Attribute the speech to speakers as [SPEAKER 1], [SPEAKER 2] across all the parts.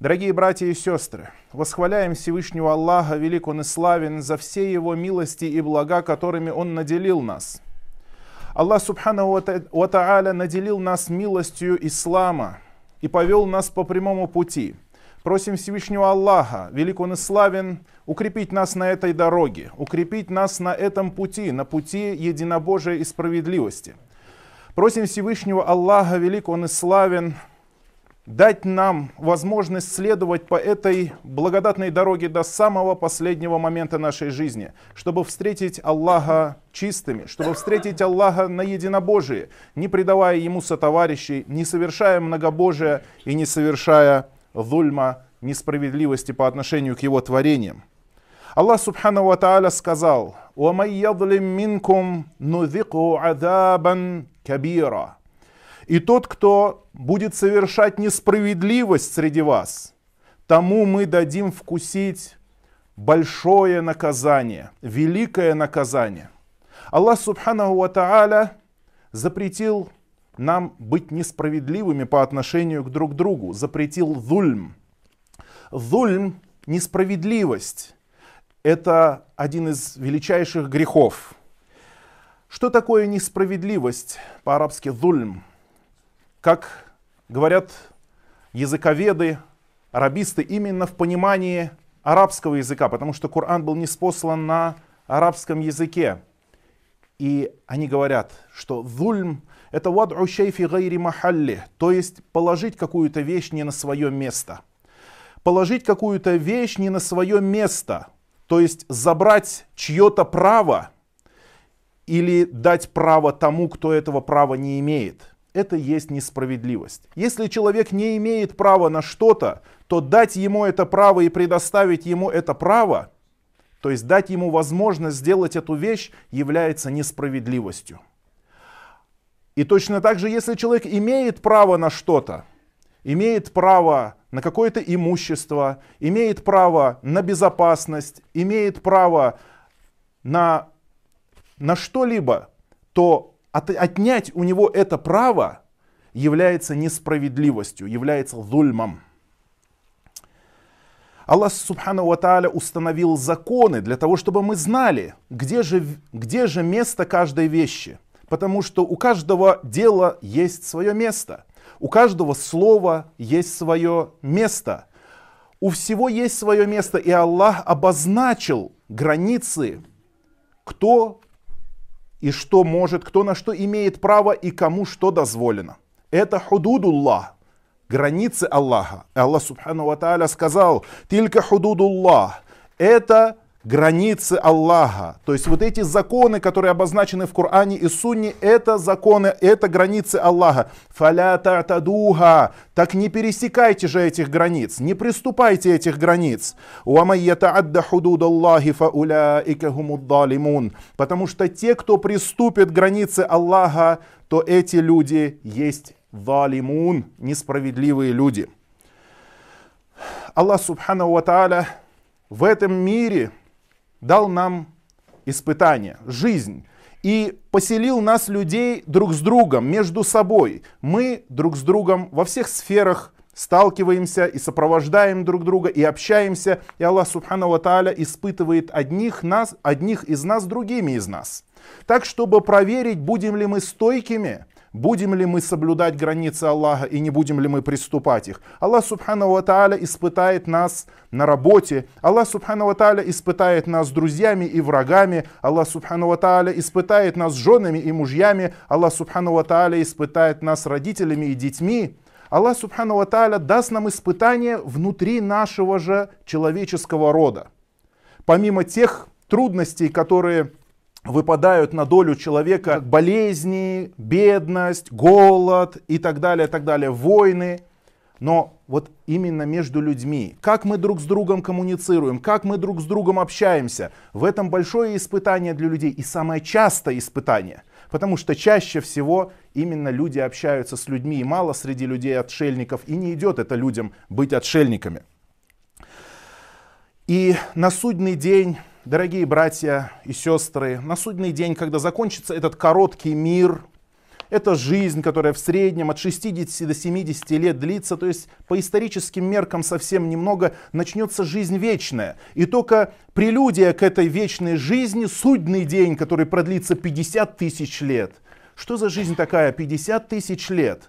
[SPEAKER 1] Дорогие братья и сестры, восхваляем Всевышнего Аллаха, велик Он и славен, за все Его милости и блага, которыми Он наделил нас. Аллах Субхану Ва Тааля наделил нас милостью ислама и повел нас по прямому пути. Просим Всевышнего Аллаха, велик Он и славен, укрепить нас на этой дороге, укрепить нас на этом пути, на пути единобожия и справедливости. Просим Всевышнего Аллаха, велик Он и славен, дать нам возможность следовать по этой благодатной дороге до самого последнего момента нашей жизни, чтобы встретить Аллаха чистыми, чтобы встретить Аллаха на единобожие, не предавая Ему сотоварищей, не совершая многобожия и не совершая зульма, несправедливости по отношению к Его творениям. Аллах Субхану Ва Тааля сказал, «Уамай ядлим минкум нудику адабан кабира». И тот, кто будет совершать несправедливость среди вас, тому мы дадим вкусить большое наказание, великое наказание. Аллах Субханаху Ва Тааля запретил нам быть несправедливыми по отношению к друг другу, запретил зульм. Зульм, несправедливость, это один из величайших грехов. Что такое несправедливость по-арабски зульм? Как говорят языковеды, арабисты, именно в понимании арабского языка, потому что Коран был неспослан на арабском языке. И они говорят, что зульм — это вад'у шейфи гайри махалли, то есть положить какую-то вещь не на свое место. Положить какую-то вещь не на свое место, то есть забрать чье-то право или дать право тому, кто этого права не имеет это есть несправедливость. Если человек не имеет права на что-то, то дать ему это право и предоставить ему это право, то есть дать ему возможность сделать эту вещь, является несправедливостью. И точно так же, если человек имеет право на что-то, имеет право на какое-то имущество, имеет право на безопасность, имеет право на, на что-либо, то от, отнять у него это право является несправедливостью, является зульмом. Аллах Субхану Ва установил законы для того, чтобы мы знали, где же, где же место каждой вещи. Потому что у каждого дела есть свое место. У каждого слова есть свое место. У всего есть свое место, и Аллах обозначил границы, кто и что может, кто на что имеет право и кому что дозволено. Это худудуллах, границы Аллаха. Аллах Субхану Ва Тааля сказал, «Тилька худудуллах» — это границы Аллаха. То есть вот эти законы, которые обозначены в Коране и Сунне, это законы, это границы Аллаха. Фаля татадуха. Так не пересекайте же этих границ, не приступайте этих границ. Потому что те, кто приступит границы Аллаха, то эти люди есть валимун, несправедливые люди. Аллах Субхану Ва Тааля в этом мире дал нам испытание, жизнь и поселил нас, людей, друг с другом, между собой. Мы друг с другом во всех сферах сталкиваемся и сопровождаем друг друга и общаемся. И Аллах Субхану Тааля испытывает одних, нас, одних из нас другими из нас. Так, чтобы проверить, будем ли мы стойкими – будем ли мы соблюдать границы Аллаха и не будем ли мы приступать их. Аллах Субхану Ва Тааля испытает нас на работе. Аллах Субхану Ва Тааля испытает нас друзьями и врагами. Аллах Субхану Ва Тааля испытает нас женами и мужьями. Аллах Субхану Ва Тааля испытает нас родителями и детьми. Аллах Субхану Ва Тааля даст нам испытания внутри нашего же человеческого рода. Помимо тех трудностей, которые выпадают на долю человека болезни, бедность, голод и так далее, так далее, войны. Но вот именно между людьми, как мы друг с другом коммуницируем, как мы друг с другом общаемся, в этом большое испытание для людей и самое частое испытание. Потому что чаще всего именно люди общаются с людьми, и мало среди людей отшельников, и не идет это людям быть отшельниками. И на судный день Дорогие братья и сестры, на судный день, когда закончится этот короткий мир, это жизнь, которая в среднем от 60 до 70 лет длится, то есть по историческим меркам совсем немного, начнется жизнь вечная. И только прелюдия к этой вечной жизни, судный день, который продлится 50 тысяч лет. Что за жизнь такая? 50 тысяч лет.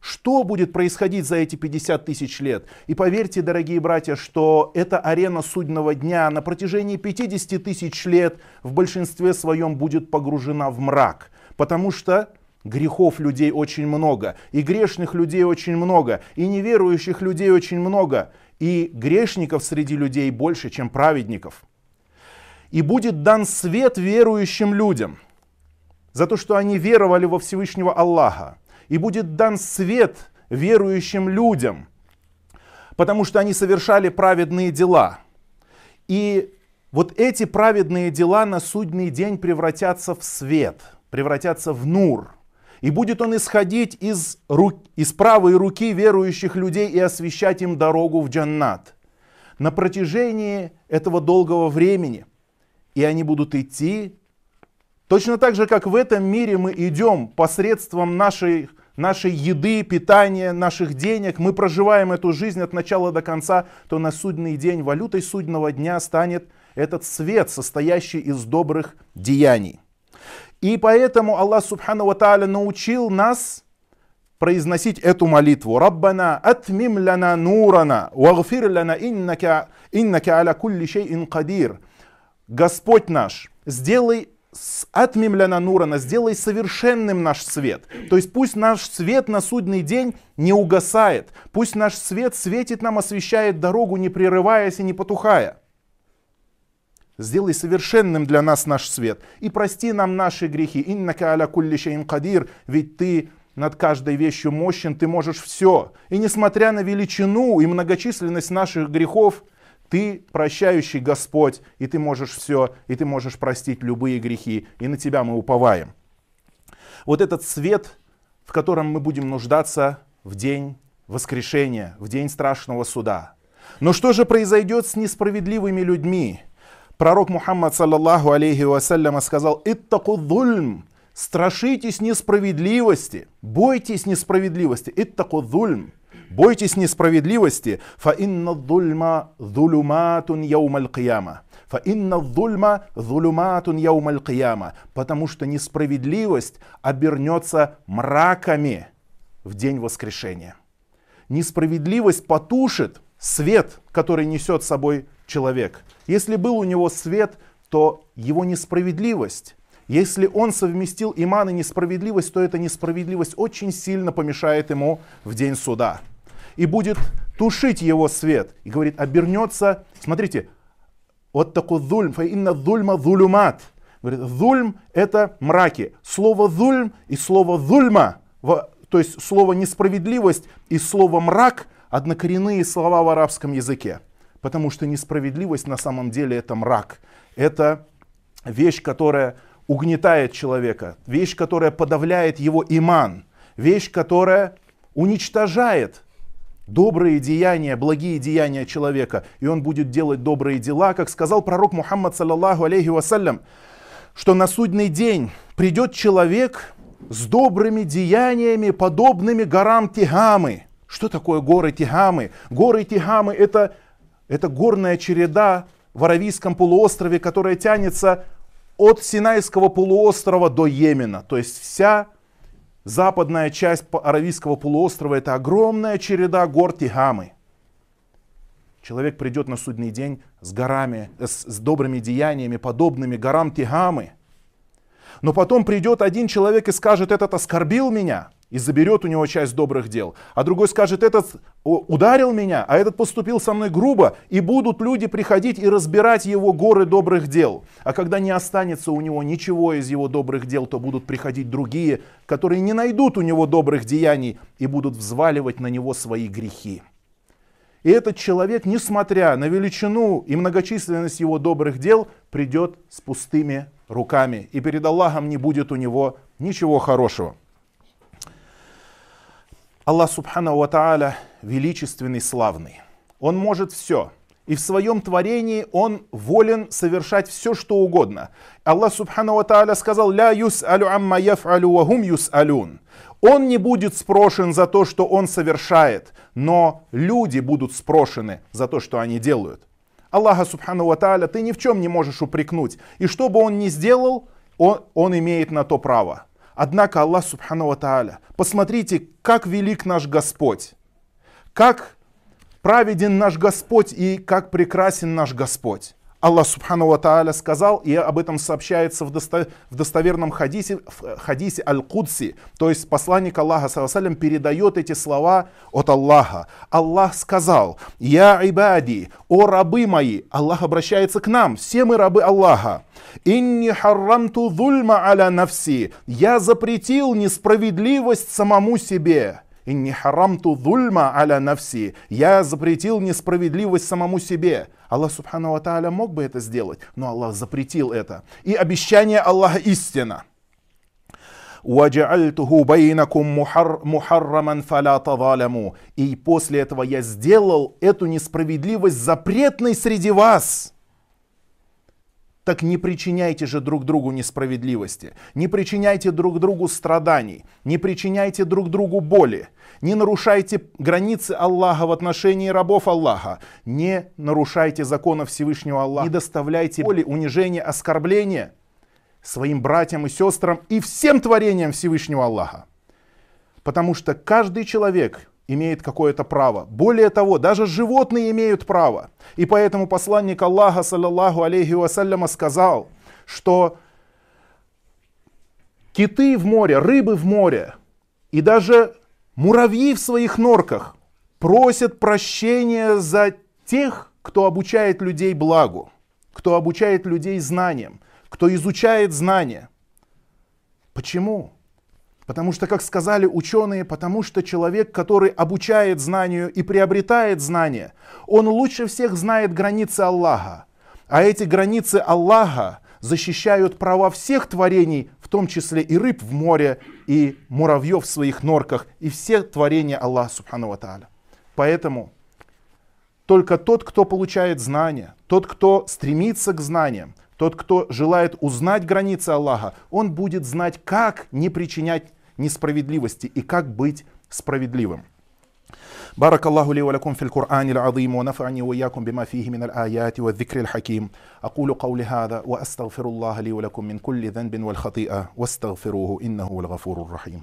[SPEAKER 1] Что будет происходить за эти 50 тысяч лет? И поверьте, дорогие братья, что эта арена судного дня на протяжении 50 тысяч лет в большинстве своем будет погружена в мрак. Потому что грехов людей очень много, и грешных людей очень много, и неверующих людей очень много, и грешников среди людей больше, чем праведников. И будет дан свет верующим людям за то, что они веровали во Всевышнего Аллаха и будет дан свет верующим людям, потому что они совершали праведные дела. И вот эти праведные дела на судный день превратятся в свет, превратятся в нур. И будет он исходить из, рук, из правой руки верующих людей и освещать им дорогу в джаннат. На протяжении этого долгого времени. И они будут идти точно так же, как в этом мире мы идем посредством нашей нашей еды, питания, наших денег, мы проживаем эту жизнь от начала до конца, то на судный день валютой судного дня станет этот свет, состоящий из добрых деяний. И поэтому Аллах Субхану Ва научил нас произносить эту молитву. Раббана атмим лана нурана, вагфир лана иннака, иннака аля кулли шейин кадир. Господь наш, сделай отмемляна нурана, сделай совершенным наш свет. То есть пусть наш свет на судный день не угасает. Пусть наш свет светит нам, освещает дорогу, не прерываясь и не потухая. Сделай совершенным для нас наш свет. И прости нам наши грехи. Иннака аля кулли шейн кадир. Ведь ты над каждой вещью мощен, ты можешь все. И несмотря на величину и многочисленность наших грехов, ты прощающий Господь, и ты можешь все, и ты можешь простить любые грехи, и на тебя мы уповаем. Вот этот свет, в котором мы будем нуждаться в день воскрешения, в день страшного суда. Но что же произойдет с несправедливыми людьми? Пророк Мухаммад, саллаллаху алейхи вассаляма, сказал, «Иттаку зульм, страшитесь несправедливости, бойтесь несправедливости, иттаку зульм, Бойтесь несправедливости. Фа инна зульма зулюматун яумаль кияма. Фа инна зульма зулюматун яумаль кияма. Потому что несправедливость обернется мраками в день воскрешения. Несправедливость потушит свет, который несет с собой человек. Если был у него свет, то его несправедливость если он совместил иман и несправедливость, то эта несправедливость очень сильно помешает ему в день суда и будет тушить его свет. И говорит, обернется, смотрите, вот такой зульм, фаинна зульма зулюмат. Говорит, зульм это мраки. Слово зульм и слово зульма, то есть слово несправедливость и слово мрак, однокоренные слова в арабском языке. Потому что несправедливость на самом деле это мрак. Это вещь, которая угнетает человека, вещь, которая подавляет его иман, вещь, которая уничтожает добрые деяния, благие деяния человека, и он будет делать добрые дела, как сказал пророк Мухаммад, саллаллаху алейхи вассалям, что на судный день придет человек с добрыми деяниями, подобными горам Тигамы. Что такое горы Тигамы? Горы Тигамы это, это горная череда в Аравийском полуострове, которая тянется от Синайского полуострова до Йемена. То есть вся Западная часть Аравийского полуострова это огромная череда гор Тигамы. Человек придет на судный день с горами, с, с добрыми деяниями, подобными горам Тигамы. Но потом придет один человек и скажет, этот оскорбил меня и заберет у него часть добрых дел. А другой скажет, этот ударил меня, а этот поступил со мной грубо. И будут люди приходить и разбирать его горы добрых дел. А когда не останется у него ничего из его добрых дел, то будут приходить другие, которые не найдут у него добрых деяний и будут взваливать на него свои грехи. И этот человек, несмотря на величину и многочисленность его добрых дел, придет с пустыми руками. И перед Аллахом не будет у него ничего хорошего. Аллах Субхану Ва величественный, славный. Он может все. и в своем творении Он волен совершать все, что угодно. Аллах Субхану Ва сказал, «Ля юс алю амма яф'алю вахум юс алюн». Он не будет спрошен за то, что он совершает, но люди будут спрошены за то, что они делают. Аллаха Субхану Ва ты ни в чем не можешь упрекнуть. И что бы он ни сделал, он, он имеет на то право. Однако Аллах Субхану Тааля, посмотрите, как велик наш Господь, как праведен наш Господь и как прекрасен наш Господь. Аллах Субхану Ва Тааля сказал, и об этом сообщается в, досто, в достоверном хадисе, хадисе Аль-Кудси, то есть посланник Аллаха саллаллаху передает эти слова от Аллаха. Аллах сказал, «Я ибади, о рабы мои», Аллах обращается к нам, все мы рабы Аллаха. «Инни харрамту зульма аля навси», «Я запретил несправедливость самому себе». «Инни харамту зульма аля навси», «Я запретил несправедливость самому себе». Аллах Субхану Ва Тааля мог бы это сделать, но Аллах запретил это. И обещание Аллаха истина. وَجَعَلْتُهُ بَيْنَكُمْ مُحَرَّمًا فَلَا تَظَالَمُوا И после этого я сделал эту несправедливость запретной среди вас. Так не причиняйте же друг другу несправедливости, не причиняйте друг другу страданий, не причиняйте друг другу боли, не нарушайте границы Аллаха в отношении рабов Аллаха, не нарушайте законов Всевышнего Аллаха, не доставляйте боли, унижения, оскорбления своим братьям и сестрам и всем творениям Всевышнего Аллаха. Потому что каждый человек имеет какое-то право. Более того, даже животные имеют право. И поэтому посланник Аллаха, саллаллаху алейхи вассаляма, сказал, что киты в море, рыбы в море и даже муравьи в своих норках просят прощения за тех, кто обучает людей благу, кто обучает людей знаниям, кто изучает знания. Почему? Потому что, как сказали ученые, потому что человек, который обучает знанию и приобретает знания, он лучше всех знает границы Аллаха. А эти границы Аллаха защищают права всех творений, в том числе и рыб в море, и муравьев в своих норках, и все творения Аллаха Субхану Тааля. Поэтому только тот, кто получает знания, тот, кто стремится к знаниям, тот, кто желает узнать границы Аллаха, он будет знать, как не причинять несправедливости и как быть справедливым. بارك الله لي ولكم في القرآن العظيم ونفعني وإياكم بما فيه من الآيات والذكر الحكيم أقول قولي هذا وأستغفر الله لي ولكم من كل ذنب والخطيئة واستغفروه إنه الغفور الرحيم